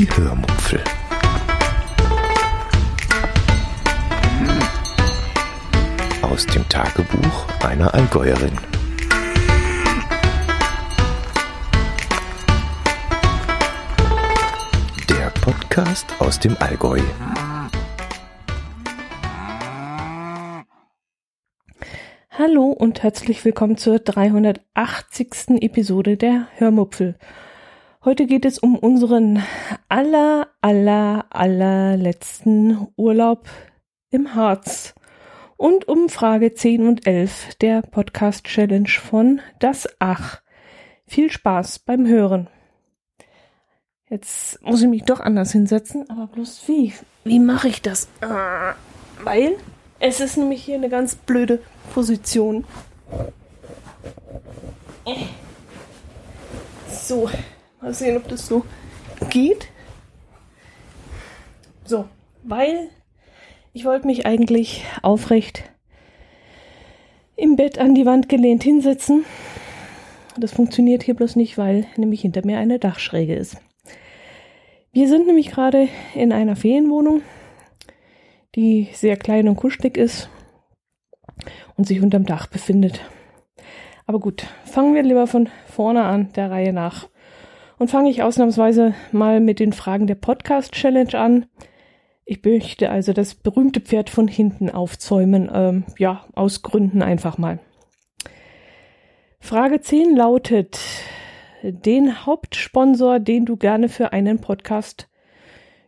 Die Hörmupfel. Aus dem Tagebuch einer Allgäuerin. Der Podcast aus dem Allgäu. Hallo und herzlich willkommen zur 380. Episode der Hörmupfel. Heute geht es um unseren aller, aller, allerletzten Urlaub im Harz und um Frage 10 und 11 der Podcast Challenge von Das Ach. Viel Spaß beim Hören. Jetzt muss ich mich doch anders hinsetzen, aber bloß wie? Wie mache ich das? Äh, weil es ist nämlich hier eine ganz blöde Position. So, mal sehen, ob das so geht. So, weil ich wollte mich eigentlich aufrecht im Bett an die Wand gelehnt hinsetzen. Das funktioniert hier bloß nicht, weil nämlich hinter mir eine Dachschräge ist. Wir sind nämlich gerade in einer Ferienwohnung, die sehr klein und kuschelig ist und sich unterm Dach befindet. Aber gut, fangen wir lieber von vorne an, der Reihe nach. Und fange ich ausnahmsweise mal mit den Fragen der Podcast Challenge an. Ich möchte also das berühmte Pferd von hinten aufzäumen. Ähm, ja, aus Gründen einfach mal. Frage 10 lautet, den Hauptsponsor, den du gerne für einen Podcast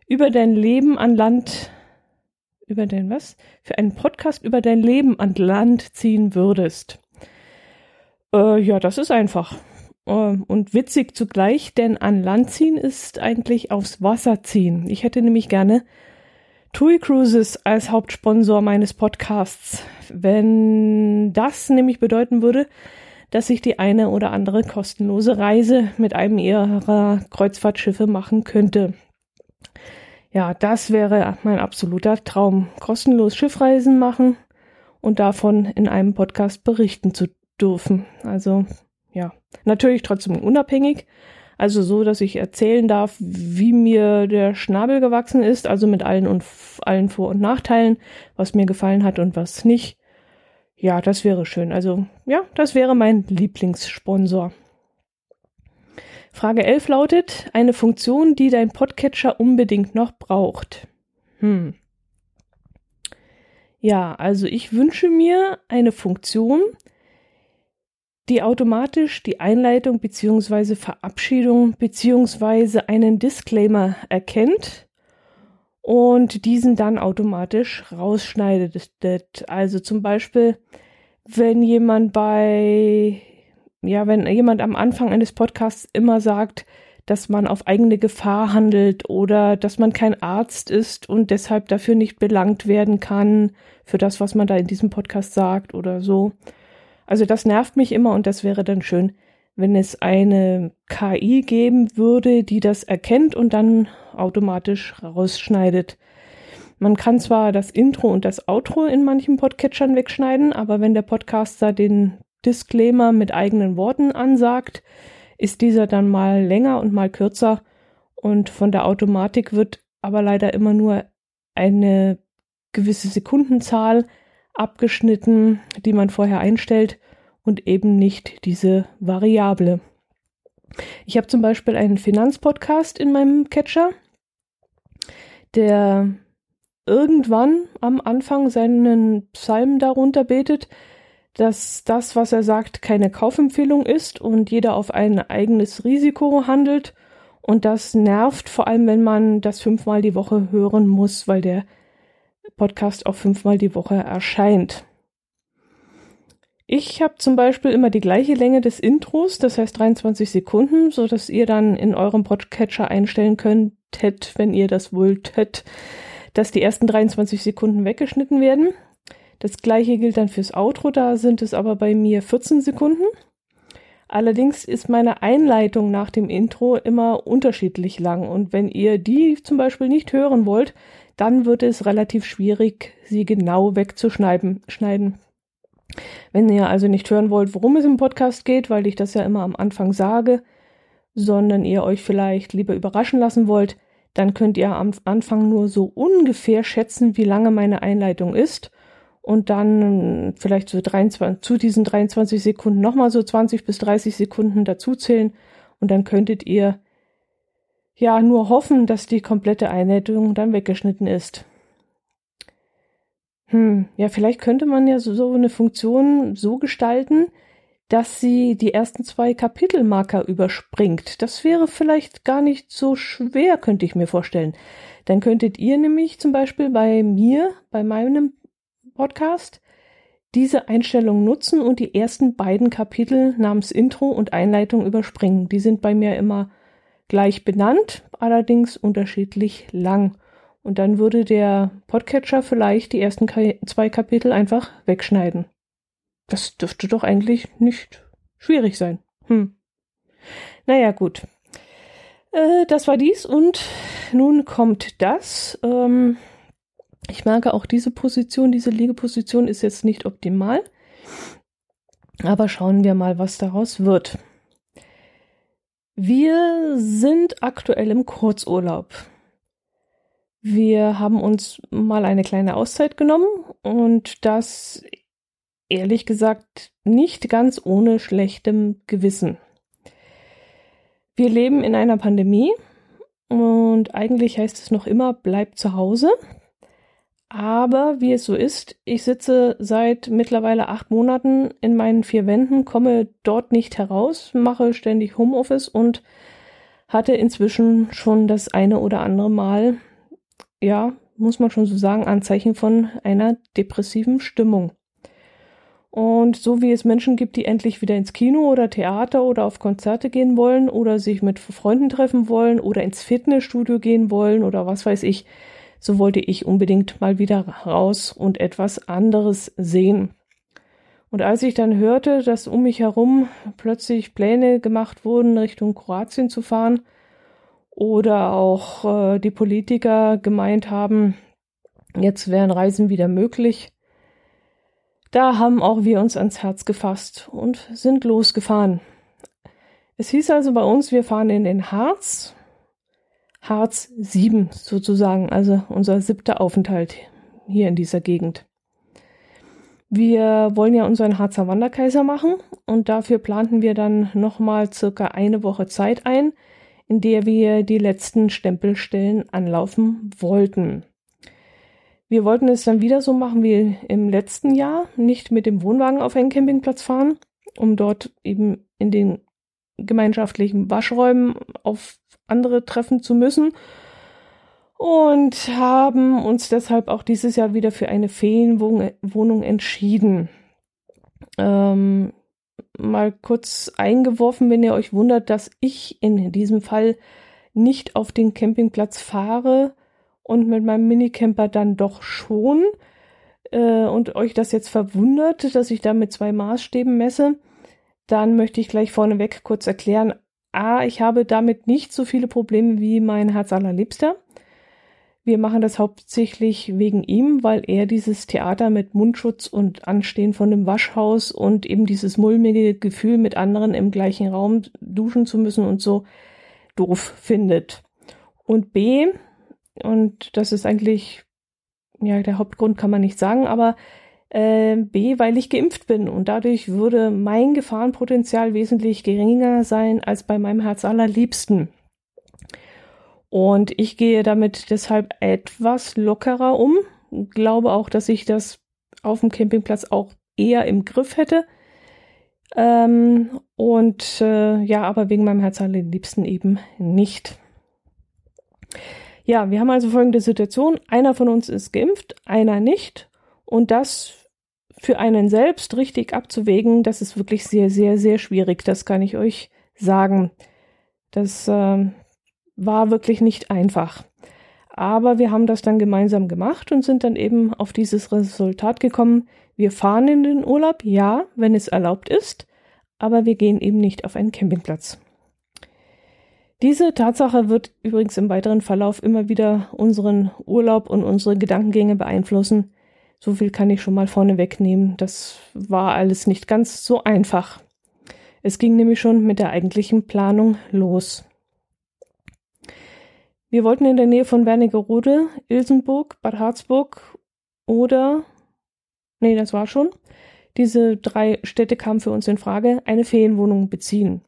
über dein Leben an Land, über dein was? Für einen Podcast über dein Leben an Land ziehen würdest. Äh, ja, das ist einfach. Äh, und witzig zugleich, denn an Land ziehen ist eigentlich aufs Wasser ziehen. Ich hätte nämlich gerne TUI Cruises als Hauptsponsor meines Podcasts. Wenn das nämlich bedeuten würde, dass ich die eine oder andere kostenlose Reise mit einem ihrer Kreuzfahrtschiffe machen könnte. Ja, das wäre mein absoluter Traum. Kostenlos Schiffreisen machen und davon in einem Podcast berichten zu dürfen. Also, ja, natürlich trotzdem unabhängig, also so, dass ich erzählen darf, wie mir der Schnabel gewachsen ist, also mit allen und allen Vor- und Nachteilen, was mir gefallen hat und was nicht. Ja, das wäre schön. Also, ja, das wäre mein Lieblingssponsor. Frage 11 lautet, eine Funktion, die dein Podcatcher unbedingt noch braucht. Hm. Ja, also ich wünsche mir eine Funktion, die automatisch die Einleitung beziehungsweise Verabschiedung beziehungsweise einen Disclaimer erkennt und diesen dann automatisch rausschneidet. Also zum Beispiel, wenn jemand bei, ja, wenn jemand am Anfang eines Podcasts immer sagt, dass man auf eigene Gefahr handelt oder dass man kein Arzt ist und deshalb dafür nicht belangt werden kann für das, was man da in diesem Podcast sagt oder so also das nervt mich immer und das wäre dann schön, wenn es eine KI geben würde, die das erkennt und dann automatisch rausschneidet. Man kann zwar das Intro und das Outro in manchen Podcatchern wegschneiden, aber wenn der Podcaster den Disclaimer mit eigenen Worten ansagt, ist dieser dann mal länger und mal kürzer und von der Automatik wird aber leider immer nur eine gewisse Sekundenzahl abgeschnitten, die man vorher einstellt und eben nicht diese Variable. Ich habe zum Beispiel einen Finanzpodcast in meinem Catcher, der irgendwann am Anfang seinen Psalm darunter betet, dass das, was er sagt, keine Kaufempfehlung ist und jeder auf ein eigenes Risiko handelt. Und das nervt vor allem, wenn man das fünfmal die Woche hören muss, weil der Podcast auch fünfmal die Woche erscheint. Ich habe zum Beispiel immer die gleiche Länge des Intros, das heißt 23 Sekunden, so dass ihr dann in eurem Podcatcher einstellen könntet, wenn ihr das wolltet, dass die ersten 23 Sekunden weggeschnitten werden. Das gleiche gilt dann fürs Outro, da sind es aber bei mir 14 Sekunden. Allerdings ist meine Einleitung nach dem Intro immer unterschiedlich lang und wenn ihr die zum Beispiel nicht hören wollt, dann wird es relativ schwierig, sie genau wegzuschneiden. Schneiden. Wenn ihr also nicht hören wollt, worum es im Podcast geht, weil ich das ja immer am Anfang sage, sondern ihr euch vielleicht lieber überraschen lassen wollt, Dann könnt ihr am Anfang nur so ungefähr schätzen, wie lange meine Einleitung ist. Und dann vielleicht so 23, zu diesen 23 Sekunden nochmal so 20 bis 30 Sekunden dazuzählen. Und dann könntet ihr ja nur hoffen, dass die komplette Einleitung dann weggeschnitten ist. Hm, ja, vielleicht könnte man ja so, so eine Funktion so gestalten, dass sie die ersten zwei Kapitelmarker überspringt. Das wäre vielleicht gar nicht so schwer, könnte ich mir vorstellen. Dann könntet ihr nämlich zum Beispiel bei mir, bei meinem Podcast, diese Einstellung nutzen und die ersten beiden Kapitel namens Intro und Einleitung überspringen. Die sind bei mir immer gleich benannt, allerdings unterschiedlich lang. Und dann würde der Podcatcher vielleicht die ersten zwei Kapitel einfach wegschneiden. Das dürfte doch eigentlich nicht schwierig sein. Hm. Naja, gut. Äh, das war dies und nun kommt das. Ähm, ich merke auch diese Position, diese Liegeposition ist jetzt nicht optimal. Aber schauen wir mal, was daraus wird. Wir sind aktuell im Kurzurlaub. Wir haben uns mal eine kleine Auszeit genommen und das ehrlich gesagt nicht ganz ohne schlechtem Gewissen. Wir leben in einer Pandemie und eigentlich heißt es noch immer, bleib zu Hause. Aber wie es so ist, ich sitze seit mittlerweile acht Monaten in meinen vier Wänden, komme dort nicht heraus, mache ständig Homeoffice und hatte inzwischen schon das eine oder andere Mal, ja, muss man schon so sagen, Anzeichen von einer depressiven Stimmung. Und so wie es Menschen gibt, die endlich wieder ins Kino oder Theater oder auf Konzerte gehen wollen oder sich mit Freunden treffen wollen oder ins Fitnessstudio gehen wollen oder was weiß ich, so wollte ich unbedingt mal wieder raus und etwas anderes sehen. Und als ich dann hörte, dass um mich herum plötzlich Pläne gemacht wurden, Richtung Kroatien zu fahren, oder auch äh, die Politiker gemeint haben, jetzt wären Reisen wieder möglich, da haben auch wir uns ans Herz gefasst und sind losgefahren. Es hieß also bei uns, wir fahren in den Harz, Harz 7 sozusagen, also unser siebter Aufenthalt hier in dieser Gegend. Wir wollen ja unseren Harzer Wanderkaiser machen und dafür planten wir dann nochmal circa eine Woche Zeit ein, in der wir die letzten Stempelstellen anlaufen wollten. Wir wollten es dann wieder so machen wie im letzten Jahr, nicht mit dem Wohnwagen auf einen Campingplatz fahren, um dort eben in den gemeinschaftlichen Waschräumen auf andere treffen zu müssen und haben uns deshalb auch dieses Jahr wieder für eine Ferienwohnung entschieden. Ähm, mal kurz eingeworfen, wenn ihr euch wundert, dass ich in diesem Fall nicht auf den Campingplatz fahre und mit meinem Minicamper dann doch schon äh, und euch das jetzt verwundert, dass ich da mit zwei Maßstäben messe, dann möchte ich gleich vorneweg kurz erklären, A, ich habe damit nicht so viele Probleme wie mein Herz allerliebster. Wir machen das hauptsächlich wegen ihm, weil er dieses Theater mit Mundschutz und Anstehen von dem Waschhaus und eben dieses mulmige Gefühl, mit anderen im gleichen Raum duschen zu müssen und so doof findet. Und B, und das ist eigentlich, ja, der Hauptgrund kann man nicht sagen, aber äh, B, weil ich geimpft bin und dadurch würde mein Gefahrenpotenzial wesentlich geringer sein als bei meinem Herz allerliebsten. Und ich gehe damit deshalb etwas lockerer um. Glaube auch, dass ich das auf dem Campingplatz auch eher im Griff hätte. Ähm, und äh, ja, aber wegen meinem Herz allerliebsten eben nicht. Ja, wir haben also folgende Situation. Einer von uns ist geimpft, einer nicht. Und das für einen selbst richtig abzuwägen, das ist wirklich sehr, sehr, sehr schwierig. Das kann ich euch sagen. Das äh, war wirklich nicht einfach. Aber wir haben das dann gemeinsam gemacht und sind dann eben auf dieses Resultat gekommen. Wir fahren in den Urlaub, ja, wenn es erlaubt ist, aber wir gehen eben nicht auf einen Campingplatz. Diese Tatsache wird übrigens im weiteren Verlauf immer wieder unseren Urlaub und unsere Gedankengänge beeinflussen. So viel kann ich schon mal vorne wegnehmen. Das war alles nicht ganz so einfach. Es ging nämlich schon mit der eigentlichen Planung los. Wir wollten in der Nähe von Wernigerode, Ilsenburg, Bad Harzburg oder, nee, das war schon, diese drei Städte kamen für uns in Frage, eine Ferienwohnung beziehen.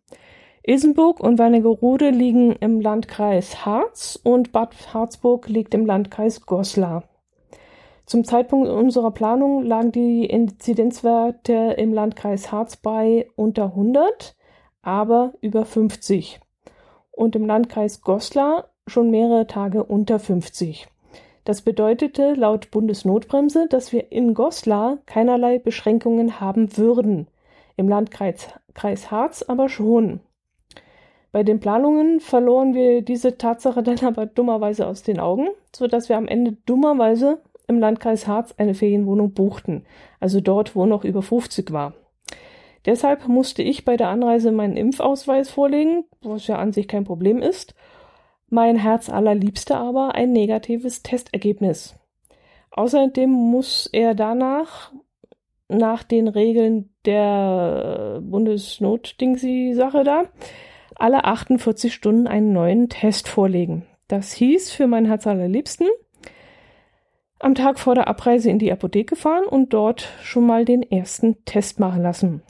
Ilsenburg und Wernigerode liegen im Landkreis Harz und Bad Harzburg liegt im Landkreis Goslar. Zum Zeitpunkt unserer Planung lagen die Inzidenzwerte im Landkreis Harz bei unter 100, aber über 50. Und im Landkreis Goslar schon mehrere Tage unter 50. Das bedeutete laut Bundesnotbremse, dass wir in Goslar keinerlei Beschränkungen haben würden, im Landkreis Kreis Harz aber schon. Bei den Planungen verloren wir diese Tatsache dann aber dummerweise aus den Augen, so dass wir am Ende dummerweise im Landkreis Harz eine Ferienwohnung buchten, also dort, wo noch über 50 war. Deshalb musste ich bei der Anreise meinen Impfausweis vorlegen, was ja an sich kein Problem ist, mein Herz allerliebster aber ein negatives Testergebnis. Außerdem muss er danach nach den Regeln der Bundesnotdingsi-Sache da alle 48 Stunden einen neuen Test vorlegen. Das hieß für mein Herz allerliebsten am Tag vor der Abreise in die Apotheke fahren und dort schon mal den ersten Test machen lassen.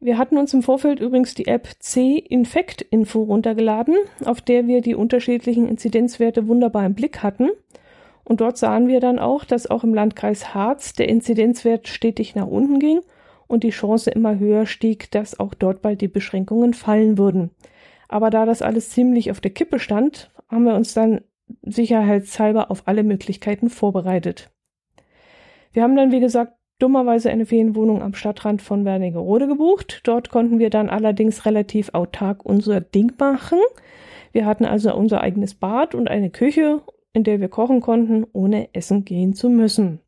Wir hatten uns im Vorfeld übrigens die App C-Infekt Info runtergeladen, auf der wir die unterschiedlichen Inzidenzwerte wunderbar im Blick hatten. Und dort sahen wir dann auch, dass auch im Landkreis Harz der Inzidenzwert stetig nach unten ging und die Chance immer höher stieg, dass auch dort bald die Beschränkungen fallen würden. Aber da das alles ziemlich auf der Kippe stand, haben wir uns dann sicherheitshalber auf alle Möglichkeiten vorbereitet. Wir haben dann, wie gesagt, dummerweise eine Ferienwohnung am Stadtrand von Wernigerode gebucht. Dort konnten wir dann allerdings relativ autark unser Ding machen. Wir hatten also unser eigenes Bad und eine Küche, in der wir kochen konnten, ohne essen gehen zu müssen.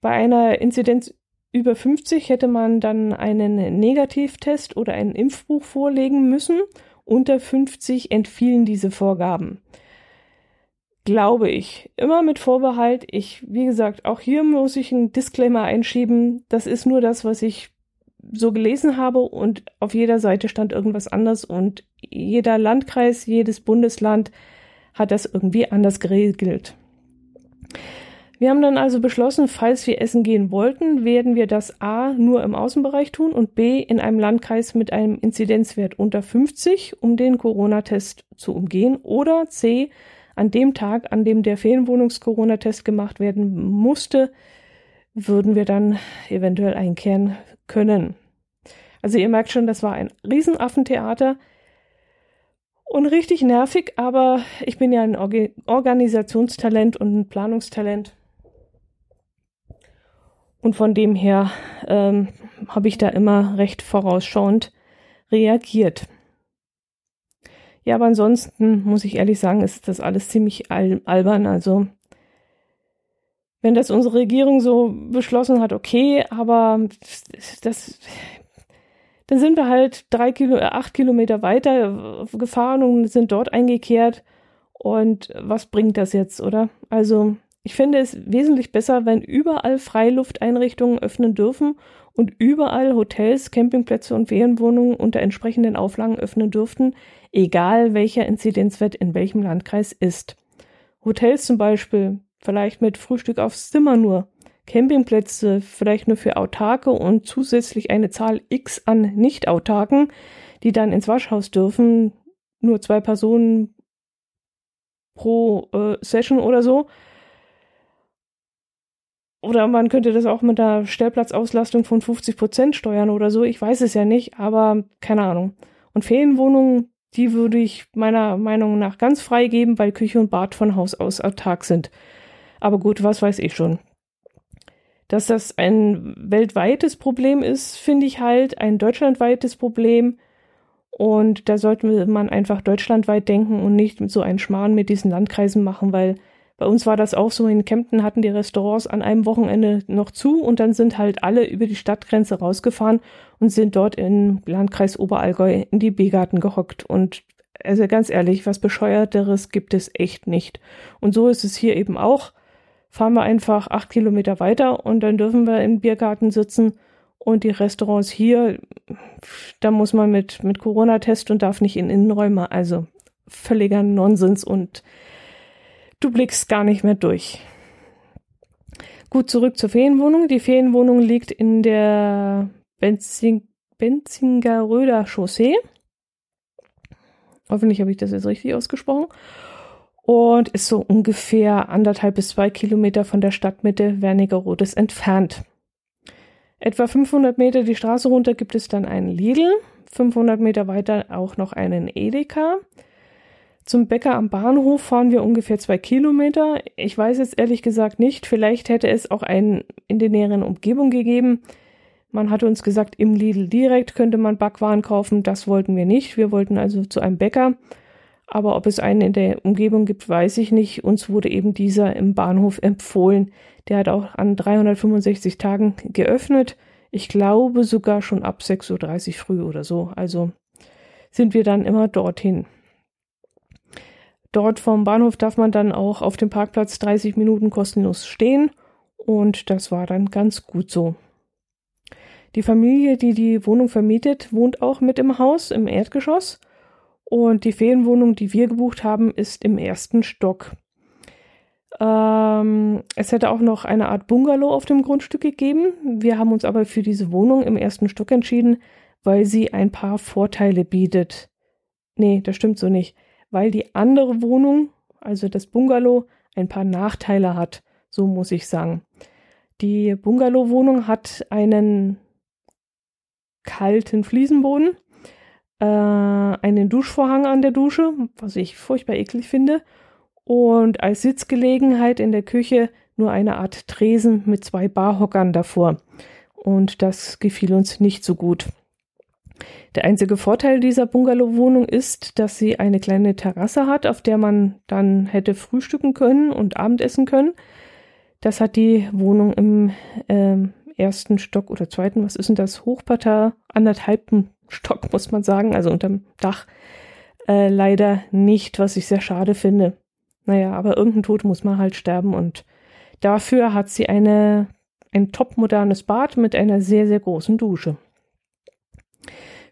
Bei einer Inzidenz über 50 hätte man dann einen Negativtest oder ein Impfbuch vorlegen müssen. Unter 50 entfielen diese Vorgaben glaube ich. Immer mit Vorbehalt. Ich, wie gesagt, auch hier muss ich einen Disclaimer einschieben. Das ist nur das, was ich so gelesen habe und auf jeder Seite stand irgendwas anders und jeder Landkreis, jedes Bundesland hat das irgendwie anders geregelt. Wir haben dann also beschlossen, falls wir essen gehen wollten, werden wir das A nur im Außenbereich tun und B in einem Landkreis mit einem Inzidenzwert unter 50, um den Corona-Test zu umgehen oder C an dem Tag, an dem der Ferienwohnungs-Corona-Test gemacht werden musste, würden wir dann eventuell einkehren können. Also ihr merkt schon, das war ein Riesenaffentheater und richtig nervig, aber ich bin ja ein Organisationstalent und ein Planungstalent. Und von dem her ähm, habe ich da immer recht vorausschauend reagiert. Ja, aber ansonsten muss ich ehrlich sagen, ist das alles ziemlich al albern. Also, wenn das unsere Regierung so beschlossen hat, okay, aber das, dann sind wir halt drei Kilo, äh, acht Kilometer weiter gefahren und sind dort eingekehrt. Und was bringt das jetzt, oder? Also, ich finde es wesentlich besser, wenn überall Freilufteinrichtungen öffnen dürfen und überall Hotels, Campingplätze und Ferienwohnungen unter entsprechenden Auflagen öffnen dürften, egal welcher Inzidenzwert in welchem Landkreis ist. Hotels zum Beispiel, vielleicht mit Frühstück aufs Zimmer nur. Campingplätze vielleicht nur für Autarke und zusätzlich eine Zahl X an Nicht-Autarken, die dann ins Waschhaus dürfen, nur zwei Personen pro äh, Session oder so. Oder man könnte das auch mit einer Stellplatzauslastung von 50 Prozent steuern oder so. Ich weiß es ja nicht, aber keine Ahnung. Und Ferienwohnungen, die würde ich meiner Meinung nach ganz frei geben, weil Küche und Bad von Haus aus autark sind. Aber gut, was weiß ich schon. Dass das ein weltweites Problem ist, finde ich halt ein deutschlandweites Problem. Und da sollte man einfach deutschlandweit denken und nicht so einen Schmarrn mit diesen Landkreisen machen, weil bei uns war das auch so, in Kempten hatten die Restaurants an einem Wochenende noch zu und dann sind halt alle über die Stadtgrenze rausgefahren und sind dort im Landkreis Oberallgäu in die Biergarten gehockt. Und also ganz ehrlich, was bescheuerteres gibt es echt nicht. Und so ist es hier eben auch. Fahren wir einfach acht Kilometer weiter und dann dürfen wir im Biergarten sitzen und die Restaurants hier, da muss man mit, mit Corona-Test und darf nicht in Innenräume. Also völliger Nonsens und du blickst gar nicht mehr durch. Gut, zurück zur Ferienwohnung. Die Ferienwohnung liegt in der Benzing Benzingeröder Chaussee. Hoffentlich habe ich das jetzt richtig ausgesprochen. Und ist so ungefähr anderthalb bis zwei Kilometer von der Stadtmitte Wernigerrodes entfernt. Etwa 500 Meter die Straße runter gibt es dann einen Lidl, 500 Meter weiter auch noch einen Edeka. Zum Bäcker am Bahnhof fahren wir ungefähr zwei Kilometer. Ich weiß jetzt ehrlich gesagt nicht. Vielleicht hätte es auch einen in der näheren Umgebung gegeben. Man hatte uns gesagt, im Lidl direkt könnte man Backwaren kaufen. Das wollten wir nicht. Wir wollten also zu einem Bäcker. Aber ob es einen in der Umgebung gibt, weiß ich nicht. Uns wurde eben dieser im Bahnhof empfohlen. Der hat auch an 365 Tagen geöffnet. Ich glaube sogar schon ab 6.30 Uhr früh oder so. Also sind wir dann immer dorthin. Dort vom Bahnhof darf man dann auch auf dem Parkplatz 30 Minuten kostenlos stehen und das war dann ganz gut so. Die Familie, die die Wohnung vermietet, wohnt auch mit im Haus im Erdgeschoss und die Ferienwohnung, die wir gebucht haben, ist im ersten Stock. Ähm, es hätte auch noch eine Art Bungalow auf dem Grundstück gegeben. Wir haben uns aber für diese Wohnung im ersten Stock entschieden, weil sie ein paar Vorteile bietet. Nee, das stimmt so nicht weil die andere Wohnung, also das Bungalow, ein paar Nachteile hat. So muss ich sagen. Die Bungalow-Wohnung hat einen kalten Fliesenboden, äh, einen Duschvorhang an der Dusche, was ich furchtbar eklig finde, und als Sitzgelegenheit in der Küche nur eine Art Tresen mit zwei Barhockern davor. Und das gefiel uns nicht so gut. Der einzige Vorteil dieser Bungalow-Wohnung ist, dass sie eine kleine Terrasse hat, auf der man dann hätte frühstücken können und Abendessen können. Das hat die Wohnung im äh, ersten Stock oder zweiten, was ist denn das? Hochparterre, anderthalbten Stock, muss man sagen, also unterm Dach, äh, leider nicht, was ich sehr schade finde. Naja, aber irgendein Tod muss man halt sterben und dafür hat sie eine, ein topmodernes Bad mit einer sehr, sehr großen Dusche.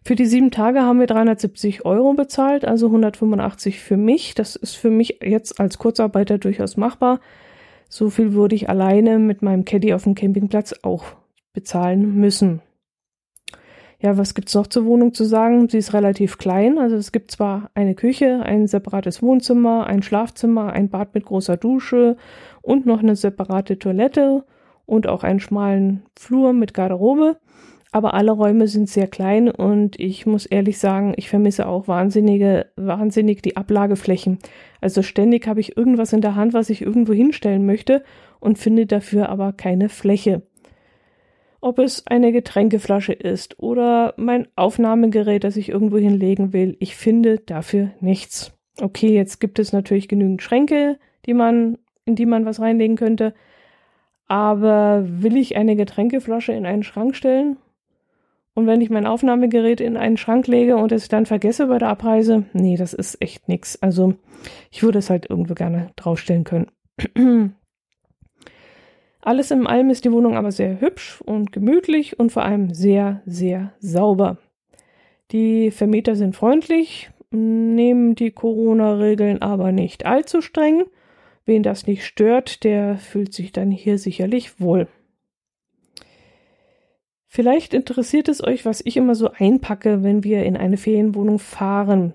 Für die sieben Tage haben wir 370 Euro bezahlt, also 185 für mich. Das ist für mich jetzt als Kurzarbeiter durchaus machbar. So viel würde ich alleine mit meinem Caddy auf dem Campingplatz auch bezahlen müssen. Ja, was gibt's noch zur Wohnung zu sagen? Sie ist relativ klein. Also es gibt zwar eine Küche, ein separates Wohnzimmer, ein Schlafzimmer, ein Bad mit großer Dusche und noch eine separate Toilette und auch einen schmalen Flur mit Garderobe aber alle Räume sind sehr klein und ich muss ehrlich sagen, ich vermisse auch wahnsinnige, wahnsinnig die Ablageflächen. Also ständig habe ich irgendwas in der Hand, was ich irgendwo hinstellen möchte und finde dafür aber keine Fläche. Ob es eine Getränkeflasche ist oder mein Aufnahmegerät, das ich irgendwo hinlegen will, ich finde dafür nichts. Okay, jetzt gibt es natürlich genügend Schränke, die man, in die man was reinlegen könnte. Aber will ich eine Getränkeflasche in einen Schrank stellen? Und wenn ich mein Aufnahmegerät in einen Schrank lege und es dann vergesse bei der Abreise, nee, das ist echt nix. Also ich würde es halt irgendwo gerne draufstellen können. Alles im allem ist die Wohnung aber sehr hübsch und gemütlich und vor allem sehr, sehr sauber. Die Vermieter sind freundlich, nehmen die Corona-Regeln aber nicht allzu streng. Wen das nicht stört, der fühlt sich dann hier sicherlich wohl. Vielleicht interessiert es euch, was ich immer so einpacke, wenn wir in eine Ferienwohnung fahren.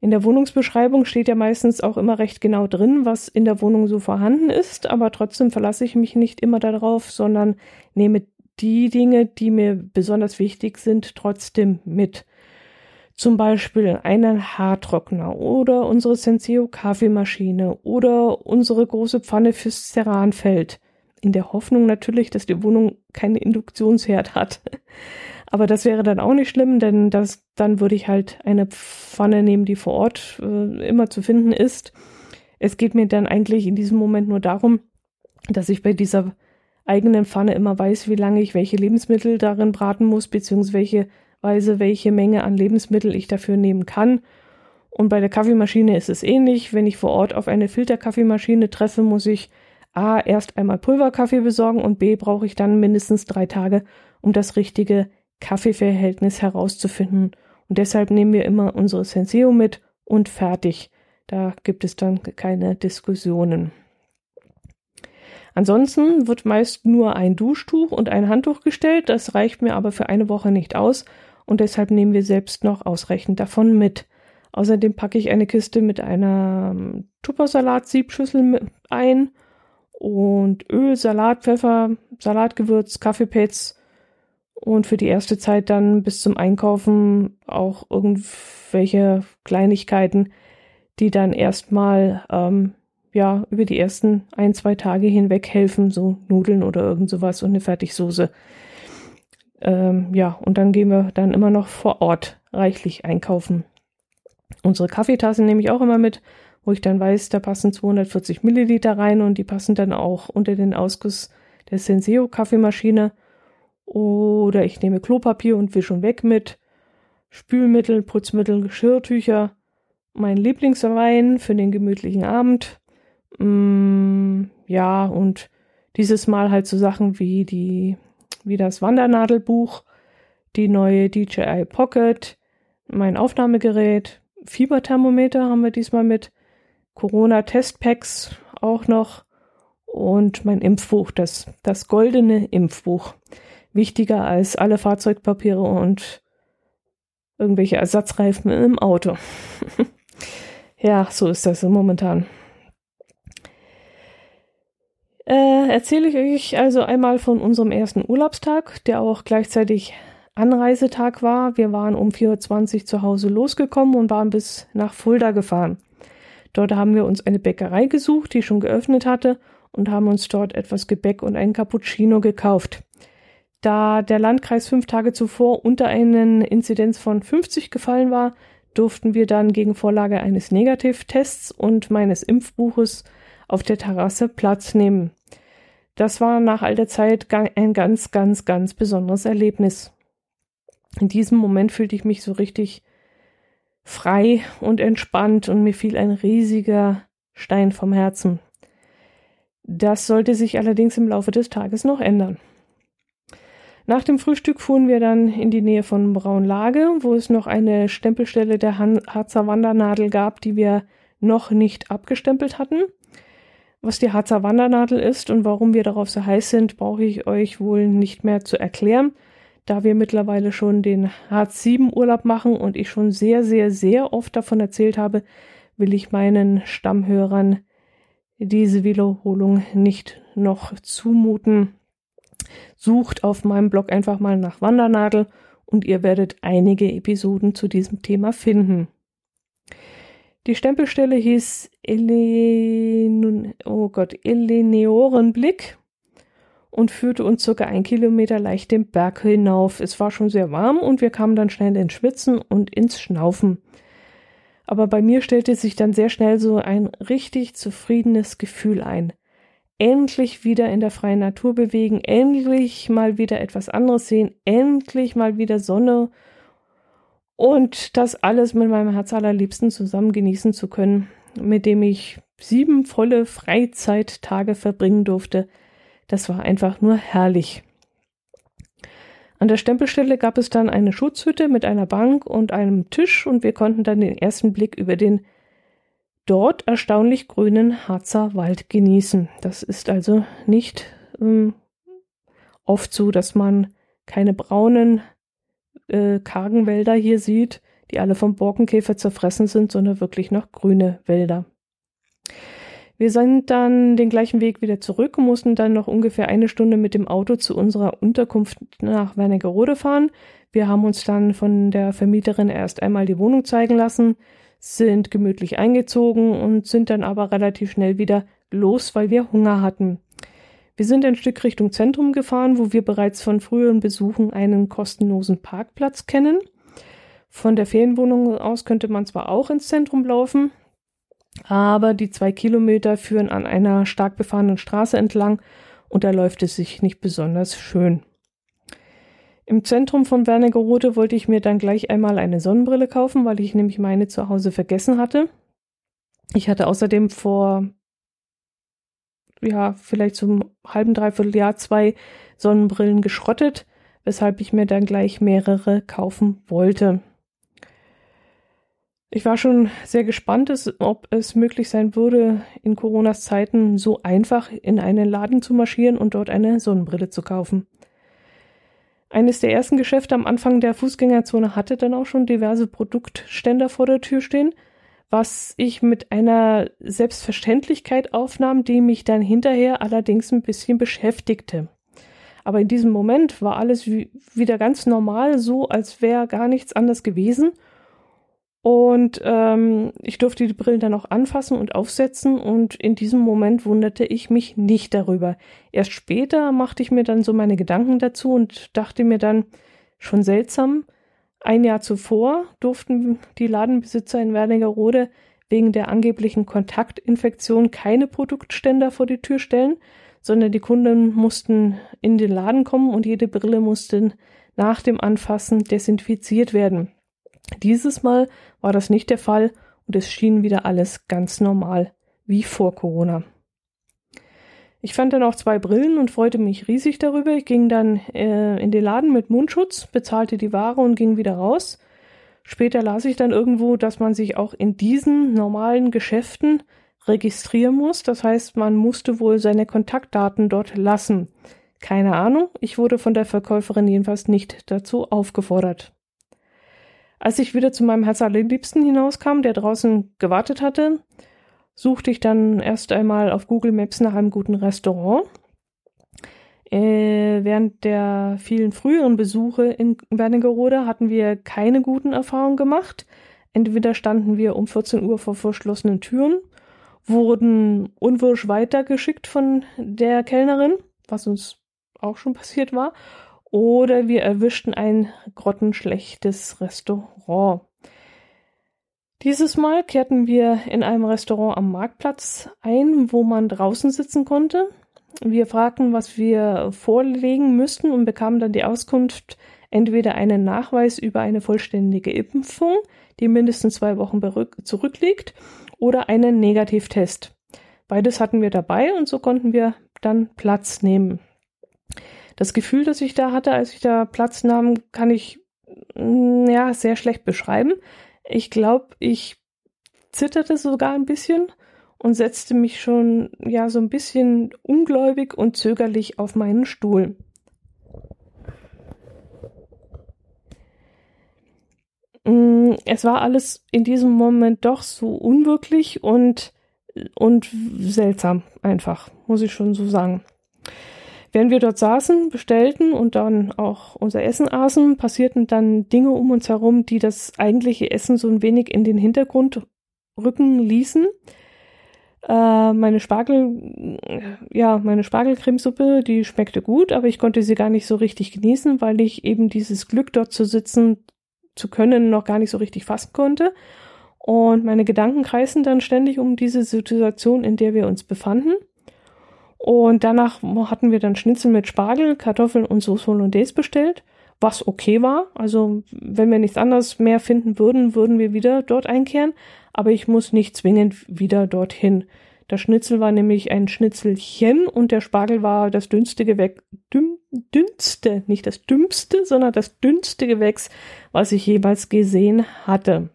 In der Wohnungsbeschreibung steht ja meistens auch immer recht genau drin, was in der Wohnung so vorhanden ist, aber trotzdem verlasse ich mich nicht immer darauf, sondern nehme die Dinge, die mir besonders wichtig sind, trotzdem mit. Zum Beispiel einen Haartrockner oder unsere Senseo Kaffeemaschine oder unsere große Pfanne fürs Ceranfeld in der Hoffnung natürlich, dass die Wohnung keinen Induktionsherd hat. Aber das wäre dann auch nicht schlimm, denn das, dann würde ich halt eine Pfanne nehmen, die vor Ort äh, immer zu finden ist. Es geht mir dann eigentlich in diesem Moment nur darum, dass ich bei dieser eigenen Pfanne immer weiß, wie lange ich welche Lebensmittel darin braten muss, beziehungsweise welche Menge an Lebensmittel ich dafür nehmen kann. Und bei der Kaffeemaschine ist es ähnlich. Wenn ich vor Ort auf eine Filterkaffeemaschine treffe, muss ich A, erst einmal Pulverkaffee besorgen und B, brauche ich dann mindestens drei Tage, um das richtige Kaffeeverhältnis herauszufinden. Und deshalb nehmen wir immer unsere Senseo mit und fertig. Da gibt es dann keine Diskussionen. Ansonsten wird meist nur ein Duschtuch und ein Handtuch gestellt. Das reicht mir aber für eine Woche nicht aus und deshalb nehmen wir selbst noch ausreichend davon mit. Außerdem packe ich eine Kiste mit einer ähm, Tuppersalat-Siebschüssel ein und Öl, Salat, Pfeffer, Salatgewürz, Kaffeepads und für die erste Zeit dann bis zum Einkaufen auch irgendwelche Kleinigkeiten, die dann erstmal ähm, ja über die ersten ein, zwei Tage hinweg helfen, so Nudeln oder irgend sowas und eine Fertigsoße. Ähm, ja, und dann gehen wir dann immer noch vor Ort reichlich einkaufen. Unsere Kaffeetassen nehme ich auch immer mit, wo ich dann weiß, da passen 240 Milliliter rein und die passen dann auch unter den Ausguss der Senseo Kaffeemaschine. Oder ich nehme Klopapier und Wisch und Weg mit, Spülmittel, Putzmittel, Geschirrtücher, mein Lieblingswein für den gemütlichen Abend. Mm, ja, und dieses Mal halt so Sachen wie die, wie das Wandernadelbuch, die neue DJI Pocket, mein Aufnahmegerät, Fieberthermometer haben wir diesmal mit, Corona-Testpacks auch noch und mein Impfbuch, das, das goldene Impfbuch. Wichtiger als alle Fahrzeugpapiere und irgendwelche Ersatzreifen im Auto. ja, so ist das momentan. Äh, erzähle ich euch also einmal von unserem ersten Urlaubstag, der auch gleichzeitig Anreisetag war. Wir waren um 4.20 Uhr zu Hause losgekommen und waren bis nach Fulda gefahren. Dort haben wir uns eine Bäckerei gesucht, die schon geöffnet hatte und haben uns dort etwas Gebäck und einen Cappuccino gekauft. Da der Landkreis fünf Tage zuvor unter einen Inzidenz von 50 gefallen war, durften wir dann gegen Vorlage eines Negativtests und meines Impfbuches auf der Terrasse Platz nehmen. Das war nach all der Zeit ein ganz, ganz, ganz besonderes Erlebnis in diesem Moment fühlte ich mich so richtig frei und entspannt und mir fiel ein riesiger Stein vom Herzen. Das sollte sich allerdings im Laufe des Tages noch ändern. Nach dem Frühstück fuhren wir dann in die Nähe von Braunlage, wo es noch eine Stempelstelle der Harzer Wandernadel gab, die wir noch nicht abgestempelt hatten. Was die Harzer Wandernadel ist und warum wir darauf so heiß sind, brauche ich euch wohl nicht mehr zu erklären da wir mittlerweile schon den Hartz VII Urlaub machen und ich schon sehr, sehr, sehr oft davon erzählt habe, will ich meinen Stammhörern diese Wiederholung nicht noch zumuten. Sucht auf meinem Blog einfach mal nach Wandernadel und ihr werdet einige Episoden zu diesem Thema finden. Die Stempelstelle hieß Elen oh Gott, Eleneorenblick und führte uns circa ein Kilometer leicht den Berg hinauf. Es war schon sehr warm und wir kamen dann schnell ins Schwitzen und ins Schnaufen. Aber bei mir stellte sich dann sehr schnell so ein richtig zufriedenes Gefühl ein. Endlich wieder in der freien Natur bewegen, endlich mal wieder etwas anderes sehen, endlich mal wieder Sonne und das alles mit meinem Herz allerliebsten zusammen genießen zu können, mit dem ich sieben volle Freizeittage verbringen durfte. Das war einfach nur herrlich. An der Stempelstelle gab es dann eine Schutzhütte mit einer Bank und einem Tisch und wir konnten dann den ersten Blick über den dort erstaunlich grünen Harzer Wald genießen. Das ist also nicht ähm, oft so, dass man keine braunen, äh, kargen Wälder hier sieht, die alle vom Borkenkäfer zerfressen sind, sondern wirklich noch grüne Wälder. Wir sind dann den gleichen Weg wieder zurück und mussten dann noch ungefähr eine Stunde mit dem Auto zu unserer Unterkunft nach Wernigerode fahren. Wir haben uns dann von der Vermieterin erst einmal die Wohnung zeigen lassen, sind gemütlich eingezogen und sind dann aber relativ schnell wieder los, weil wir Hunger hatten. Wir sind ein Stück Richtung Zentrum gefahren, wo wir bereits von früheren Besuchen einen kostenlosen Parkplatz kennen. Von der Ferienwohnung aus könnte man zwar auch ins Zentrum laufen, aber die zwei Kilometer führen an einer stark befahrenen Straße entlang und da läuft es sich nicht besonders schön. Im Zentrum von Wernigerode wollte ich mir dann gleich einmal eine Sonnenbrille kaufen, weil ich nämlich meine zu Hause vergessen hatte. Ich hatte außerdem vor, ja, vielleicht zum halben, dreiviertel Jahr zwei Sonnenbrillen geschrottet, weshalb ich mir dann gleich mehrere kaufen wollte. Ich war schon sehr gespannt, ob es möglich sein würde, in Coronas Zeiten so einfach in einen Laden zu marschieren und dort eine Sonnenbrille zu kaufen. Eines der ersten Geschäfte am Anfang der Fußgängerzone hatte dann auch schon diverse Produktständer vor der Tür stehen, was ich mit einer Selbstverständlichkeit aufnahm, die mich dann hinterher allerdings ein bisschen beschäftigte. Aber in diesem Moment war alles wieder ganz normal, so als wäre gar nichts anders gewesen – und ähm, ich durfte die Brillen dann auch anfassen und aufsetzen und in diesem Moment wunderte ich mich nicht darüber. Erst später machte ich mir dann so meine Gedanken dazu und dachte mir dann, schon seltsam, ein Jahr zuvor durften die Ladenbesitzer in Wernigerode wegen der angeblichen Kontaktinfektion keine Produktständer vor die Tür stellen, sondern die Kunden mussten in den Laden kommen und jede Brille musste nach dem Anfassen desinfiziert werden. Dieses Mal war das nicht der Fall und es schien wieder alles ganz normal, wie vor Corona. Ich fand dann auch zwei Brillen und freute mich riesig darüber. Ich ging dann äh, in den Laden mit Mundschutz, bezahlte die Ware und ging wieder raus. Später las ich dann irgendwo, dass man sich auch in diesen normalen Geschäften registrieren muss. Das heißt, man musste wohl seine Kontaktdaten dort lassen. Keine Ahnung, ich wurde von der Verkäuferin jedenfalls nicht dazu aufgefordert. Als ich wieder zu meinem Herz allerliebsten hinauskam, der draußen gewartet hatte, suchte ich dann erst einmal auf Google Maps nach einem guten Restaurant. Äh, während der vielen früheren Besuche in Wernigerode hatten wir keine guten Erfahrungen gemacht. Entweder standen wir um 14 Uhr vor verschlossenen Türen, wurden unwirsch weitergeschickt von der Kellnerin, was uns auch schon passiert war, oder wir erwischten ein grottenschlechtes Restaurant. Dieses Mal kehrten wir in einem Restaurant am Marktplatz ein, wo man draußen sitzen konnte. Wir fragten, was wir vorlegen müssten und bekamen dann die Auskunft, entweder einen Nachweis über eine vollständige Impfung, die mindestens zwei Wochen zurückliegt, oder einen Negativtest. Beides hatten wir dabei und so konnten wir dann Platz nehmen. Das Gefühl, das ich da hatte, als ich da Platz nahm, kann ich mm, ja sehr schlecht beschreiben. Ich glaube, ich zitterte sogar ein bisschen und setzte mich schon ja so ein bisschen ungläubig und zögerlich auf meinen Stuhl. Mm, es war alles in diesem Moment doch so unwirklich und, und seltsam einfach, muss ich schon so sagen. Während wir dort saßen, bestellten und dann auch unser Essen aßen, passierten dann Dinge um uns herum, die das eigentliche Essen so ein wenig in den Hintergrund rücken ließen. Äh, meine Spargel, ja, meine Spargelcremesuppe, die schmeckte gut, aber ich konnte sie gar nicht so richtig genießen, weil ich eben dieses Glück dort zu sitzen zu können noch gar nicht so richtig fassen konnte. Und meine Gedanken kreisen dann ständig um diese Situation, in der wir uns befanden. Und danach hatten wir dann Schnitzel mit Spargel, Kartoffeln und Sauce Hollandaise bestellt, was okay war. Also wenn wir nichts anderes mehr finden würden, würden wir wieder dort einkehren. Aber ich muss nicht zwingend wieder dorthin. Das Schnitzel war nämlich ein Schnitzelchen und der Spargel war das dünnste Gewächs, dünn, dünnste, nicht das dümmste, sondern das dünnste Gewächs, was ich jemals gesehen hatte.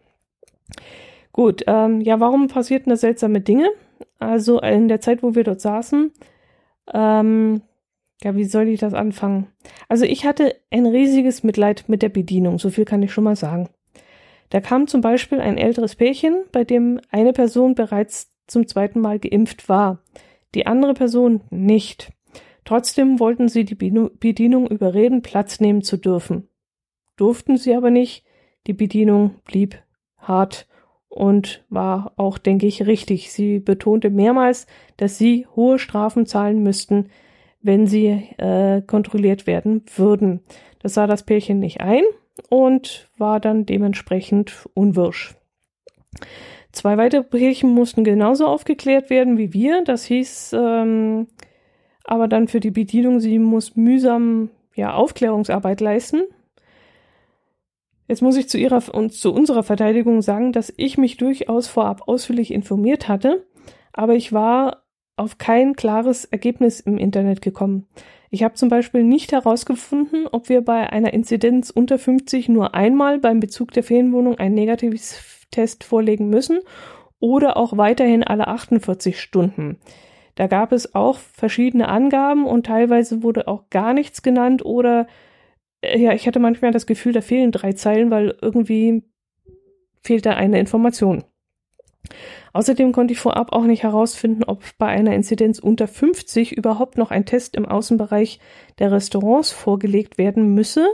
Gut, ähm, ja, warum passierten da seltsame Dinge? Also in der Zeit, wo wir dort saßen, ähm, ja, wie soll ich das anfangen? Also ich hatte ein riesiges Mitleid mit der Bedienung, so viel kann ich schon mal sagen. Da kam zum Beispiel ein älteres Pärchen, bei dem eine Person bereits zum zweiten Mal geimpft war, die andere Person nicht. Trotzdem wollten sie die Bedienung überreden, Platz nehmen zu dürfen. Durften sie aber nicht, die Bedienung blieb hart und war auch, denke ich, richtig. Sie betonte mehrmals, dass sie hohe Strafen zahlen müssten, wenn sie äh, kontrolliert werden würden. Das sah das Pärchen nicht ein und war dann dementsprechend unwirsch. Zwei weitere Pärchen mussten genauso aufgeklärt werden wie wir. Das hieß ähm, aber dann für die Bedienung, sie muss mühsam ja, Aufklärungsarbeit leisten. Jetzt muss ich zu ihrer und zu unserer Verteidigung sagen, dass ich mich durchaus vorab ausführlich informiert hatte, aber ich war auf kein klares Ergebnis im Internet gekommen. Ich habe zum Beispiel nicht herausgefunden, ob wir bei einer Inzidenz unter 50 nur einmal beim Bezug der Ferienwohnung ein negatives Test vorlegen müssen oder auch weiterhin alle 48 Stunden. Da gab es auch verschiedene Angaben und teilweise wurde auch gar nichts genannt oder ja, ich hatte manchmal das Gefühl, da fehlen drei Zeilen, weil irgendwie fehlt da eine Information. Außerdem konnte ich vorab auch nicht herausfinden, ob bei einer Inzidenz unter 50 überhaupt noch ein Test im Außenbereich der Restaurants vorgelegt werden müsse.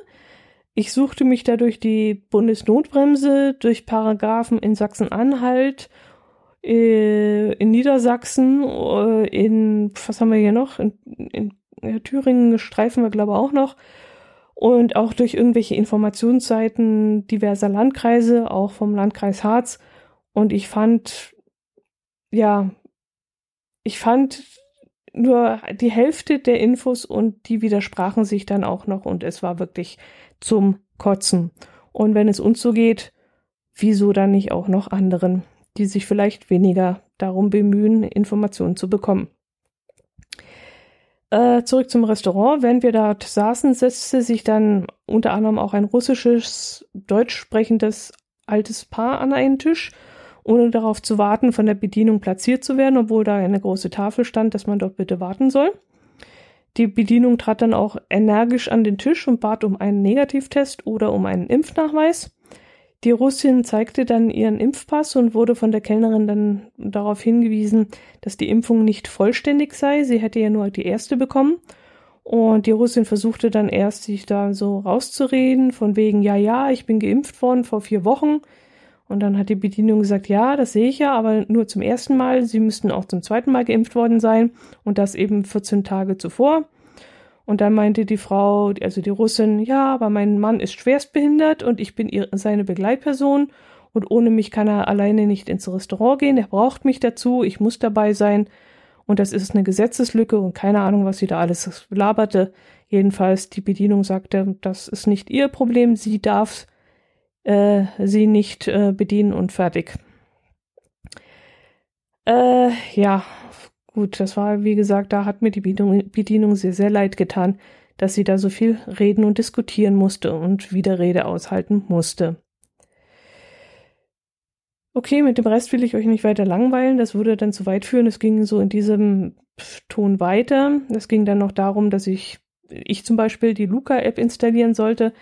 Ich suchte mich da durch die Bundesnotbremse, durch Paragraphen in Sachsen-Anhalt, äh, in Niedersachsen, äh, in, was haben wir hier noch? In, in, in Thüringen streifen wir, glaube ich, auch noch. Und auch durch irgendwelche Informationsseiten diverser Landkreise, auch vom Landkreis Harz. Und ich fand ja, ich fand nur die Hälfte der Infos und die widersprachen sich dann auch noch und es war wirklich zum Kotzen. Und wenn es uns so geht, wieso dann nicht auch noch anderen, die sich vielleicht weniger darum bemühen, Informationen zu bekommen? Äh, zurück zum Restaurant. Während wir dort saßen, setzte sich dann unter anderem auch ein russisches, deutsch sprechendes altes Paar an einen Tisch ohne darauf zu warten, von der Bedienung platziert zu werden, obwohl da eine große Tafel stand, dass man dort bitte warten soll. Die Bedienung trat dann auch energisch an den Tisch und bat um einen Negativtest oder um einen Impfnachweis. Die Russin zeigte dann ihren Impfpass und wurde von der Kellnerin dann darauf hingewiesen, dass die Impfung nicht vollständig sei. Sie hätte ja nur die erste bekommen. Und die Russin versuchte dann erst, sich da so rauszureden, von wegen, ja, ja, ich bin geimpft worden vor vier Wochen. Und dann hat die Bedienung gesagt, ja, das sehe ich ja, aber nur zum ersten Mal. Sie müssten auch zum zweiten Mal geimpft worden sein und das eben 14 Tage zuvor. Und dann meinte die Frau, also die Russin, ja, aber mein Mann ist schwerstbehindert und ich bin ihre, seine Begleitperson und ohne mich kann er alleine nicht ins Restaurant gehen. Er braucht mich dazu, ich muss dabei sein. Und das ist eine Gesetzeslücke und keine Ahnung, was sie da alles laberte. Jedenfalls, die Bedienung sagte, das ist nicht ihr Problem, sie darf äh, sie nicht äh, bedienen und fertig. Äh, ja, gut, das war, wie gesagt, da hat mir die Bedienung, sehr, sehr leid getan, dass sie da so viel reden und diskutieren musste und Widerrede aushalten musste. Okay, mit dem Rest will ich euch nicht weiter langweilen. Das würde dann zu weit führen. Es ging so in diesem Ton weiter. Es ging dann noch darum, dass ich, ich zum Beispiel die Luca-App installieren sollte.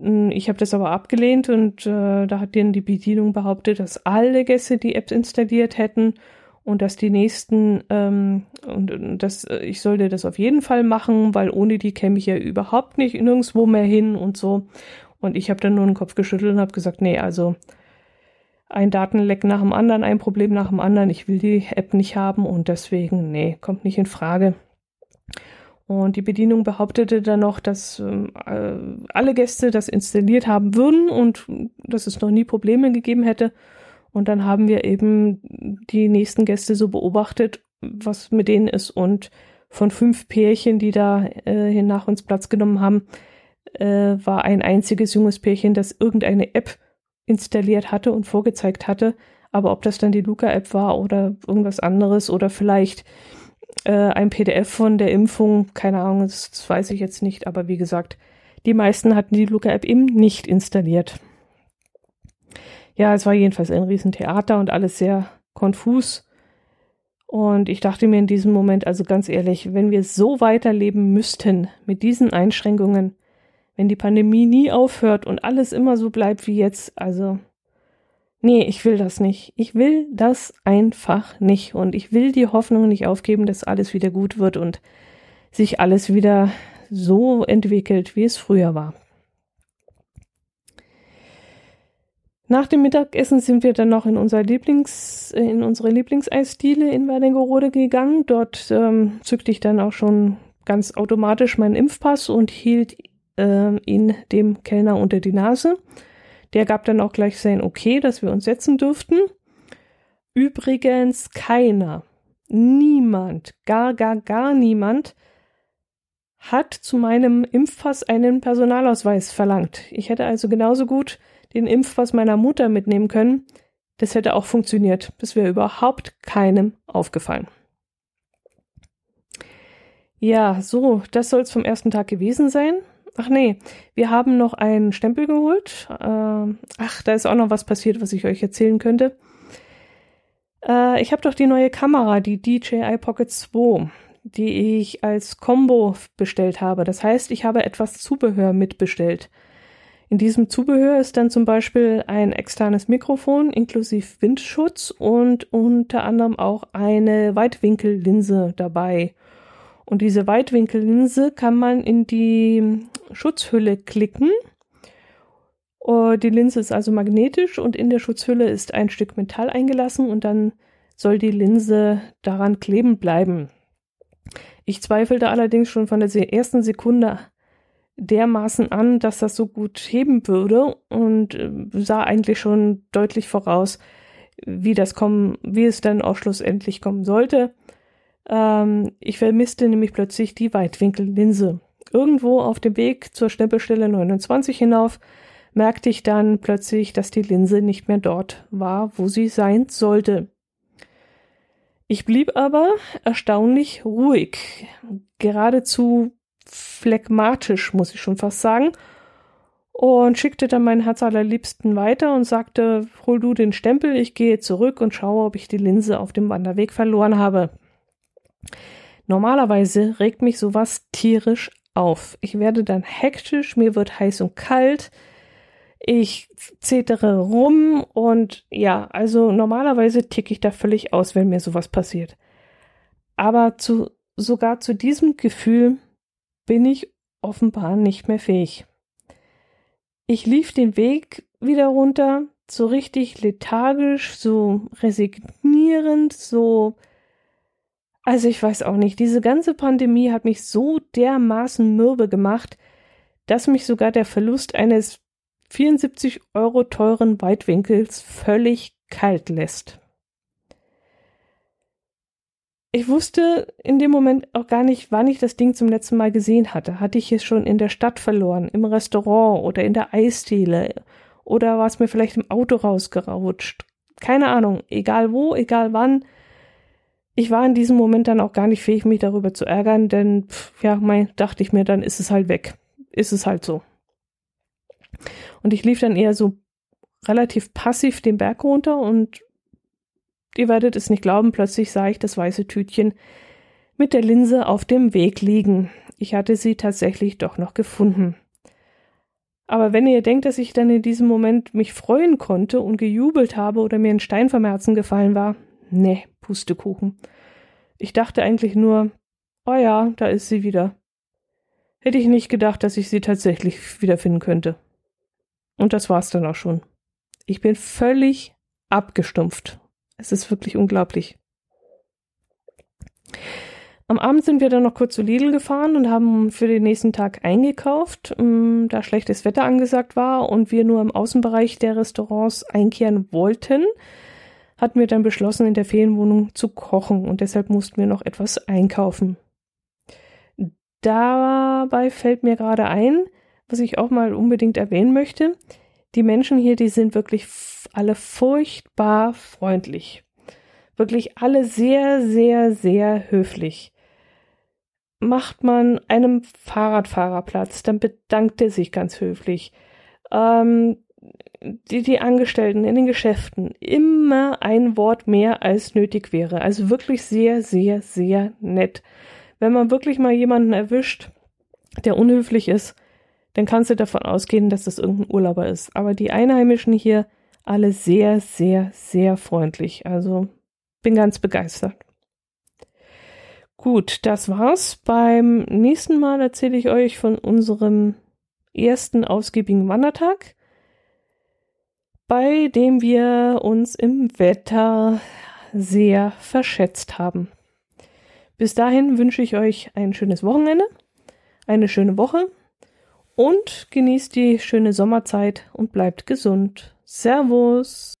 Hm, ich habe das aber abgelehnt und äh, da hat denen die Bedienung behauptet, dass alle Gäste die Apps installiert hätten und dass die nächsten ähm, und, und dass äh, ich sollte das auf jeden Fall machen, weil ohne die käme ich ja überhaupt nicht nirgendwo mehr hin und so. Und ich habe dann nur den Kopf geschüttelt und habe gesagt, nee, also ein Datenleck nach dem anderen, ein Problem nach dem anderen. Ich will die App nicht haben und deswegen, nee, kommt nicht in Frage. Und die Bedienung behauptete dann noch, dass ähm, äh, alle Gäste das installiert haben würden und dass es noch nie Probleme gegeben hätte. Und dann haben wir eben die nächsten Gäste so beobachtet, was mit denen ist. Und von fünf Pärchen, die da äh, nach uns Platz genommen haben, äh, war ein einziges junges Pärchen, das irgendeine App installiert hatte und vorgezeigt hatte. Aber ob das dann die Luca-App war oder irgendwas anderes oder vielleicht äh, ein PDF von der Impfung, keine Ahnung, das, das weiß ich jetzt nicht, aber wie gesagt, die meisten hatten die Luca-App eben nicht installiert. Ja, es war jedenfalls ein Riesentheater und alles sehr konfus. Und ich dachte mir in diesem Moment, also ganz ehrlich, wenn wir so weiterleben müssten mit diesen Einschränkungen, wenn die Pandemie nie aufhört und alles immer so bleibt wie jetzt, also nee, ich will das nicht. Ich will das einfach nicht. Und ich will die Hoffnung nicht aufgeben, dass alles wieder gut wird und sich alles wieder so entwickelt, wie es früher war. Nach dem Mittagessen sind wir dann noch in, unser Lieblings, in unsere Lieblingseisdiele in Wernigerode gegangen. Dort ähm, zückte ich dann auch schon ganz automatisch meinen Impfpass und hielt äh, ihn dem Kellner unter die Nase. Der gab dann auch gleich sein Okay, dass wir uns setzen dürften. Übrigens keiner, niemand, gar, gar, gar niemand hat zu meinem Impfpass einen Personalausweis verlangt. Ich hätte also genauso gut den Impfpass meiner Mutter mitnehmen können. Das hätte auch funktioniert. Das wäre überhaupt keinem aufgefallen. Ja, so, das soll es vom ersten Tag gewesen sein. ach nee, wir haben noch einen Stempel geholt. Äh, ach, da ist auch noch was passiert, was ich euch erzählen könnte. Äh, ich habe doch die neue Kamera, die DJI Pocket 2, die ich als Combo bestellt habe. Das heißt, ich habe etwas Zubehör mitbestellt. In diesem Zubehör ist dann zum Beispiel ein externes Mikrofon inklusive Windschutz und unter anderem auch eine Weitwinkellinse dabei. Und diese Weitwinkellinse kann man in die Schutzhülle klicken. Oh, die Linse ist also magnetisch und in der Schutzhülle ist ein Stück Metall eingelassen und dann soll die Linse daran kleben bleiben. Ich zweifelte allerdings schon von der ersten Sekunde dermaßen an, dass das so gut heben würde und äh, sah eigentlich schon deutlich voraus, wie das kommen, wie es dann auch schlussendlich kommen sollte. Ähm, ich vermisste nämlich plötzlich die Weitwinkellinse. Irgendwo auf dem Weg zur Stempelstelle 29 hinauf merkte ich dann plötzlich, dass die Linse nicht mehr dort war, wo sie sein sollte. Ich blieb aber erstaunlich ruhig, geradezu phlegmatisch, muss ich schon fast sagen, und schickte dann meinen Herz allerliebsten weiter und sagte, hol du den Stempel, ich gehe zurück und schaue, ob ich die Linse auf dem Wanderweg verloren habe. Normalerweise regt mich sowas tierisch auf. Ich werde dann hektisch, mir wird heiß und kalt, ich zetere rum und ja, also normalerweise ticke ich da völlig aus, wenn mir sowas passiert. Aber zu, sogar zu diesem Gefühl bin ich offenbar nicht mehr fähig. Ich lief den Weg wieder runter, so richtig lethargisch, so resignierend, so also ich weiß auch nicht, diese ganze Pandemie hat mich so dermaßen mürbe gemacht, dass mich sogar der Verlust eines 74 Euro teuren Weitwinkels völlig kalt lässt. Ich wusste in dem Moment auch gar nicht, wann ich das Ding zum letzten Mal gesehen hatte. Hatte ich es schon in der Stadt verloren, im Restaurant oder in der Eisdiele oder war es mir vielleicht im Auto rausgerutscht? Keine Ahnung. Egal wo, egal wann. Ich war in diesem Moment dann auch gar nicht fähig, mich darüber zu ärgern, denn pff, ja, mein, dachte ich mir, dann ist es halt weg. Ist es halt so. Und ich lief dann eher so relativ passiv den Berg runter und Ihr werdet es nicht glauben, plötzlich sah ich das weiße Tütchen mit der Linse auf dem Weg liegen. Ich hatte sie tatsächlich doch noch gefunden. Aber wenn ihr denkt, dass ich dann in diesem Moment mich freuen konnte und gejubelt habe oder mir ein Stein vom Herzen gefallen war, nee, Pustekuchen. Ich dachte eigentlich nur, oh ja, da ist sie wieder. Hätte ich nicht gedacht, dass ich sie tatsächlich wiederfinden könnte. Und das war's dann auch schon. Ich bin völlig abgestumpft es ist wirklich unglaublich. Am Abend sind wir dann noch kurz zu Lidl gefahren und haben für den nächsten Tag eingekauft, ähm, da schlechtes Wetter angesagt war und wir nur im Außenbereich der Restaurants einkehren wollten, hatten wir dann beschlossen, in der Ferienwohnung zu kochen und deshalb mussten wir noch etwas einkaufen. Dabei fällt mir gerade ein, was ich auch mal unbedingt erwähnen möchte. Die Menschen hier, die sind wirklich alle furchtbar freundlich. Wirklich alle sehr, sehr, sehr höflich. Macht man einem Fahrradfahrer Platz, dann bedankt er sich ganz höflich. Ähm, die, die Angestellten in den Geschäften immer ein Wort mehr als nötig wäre. Also wirklich sehr, sehr, sehr nett. Wenn man wirklich mal jemanden erwischt, der unhöflich ist, dann kannst du davon ausgehen, dass das irgendein Urlauber ist. Aber die Einheimischen hier, alle sehr, sehr, sehr freundlich. Also bin ganz begeistert. Gut, das war's. Beim nächsten Mal erzähle ich euch von unserem ersten ausgiebigen Wandertag, bei dem wir uns im Wetter sehr verschätzt haben. Bis dahin wünsche ich euch ein schönes Wochenende, eine schöne Woche und genießt die schöne Sommerzeit und bleibt gesund. Servus!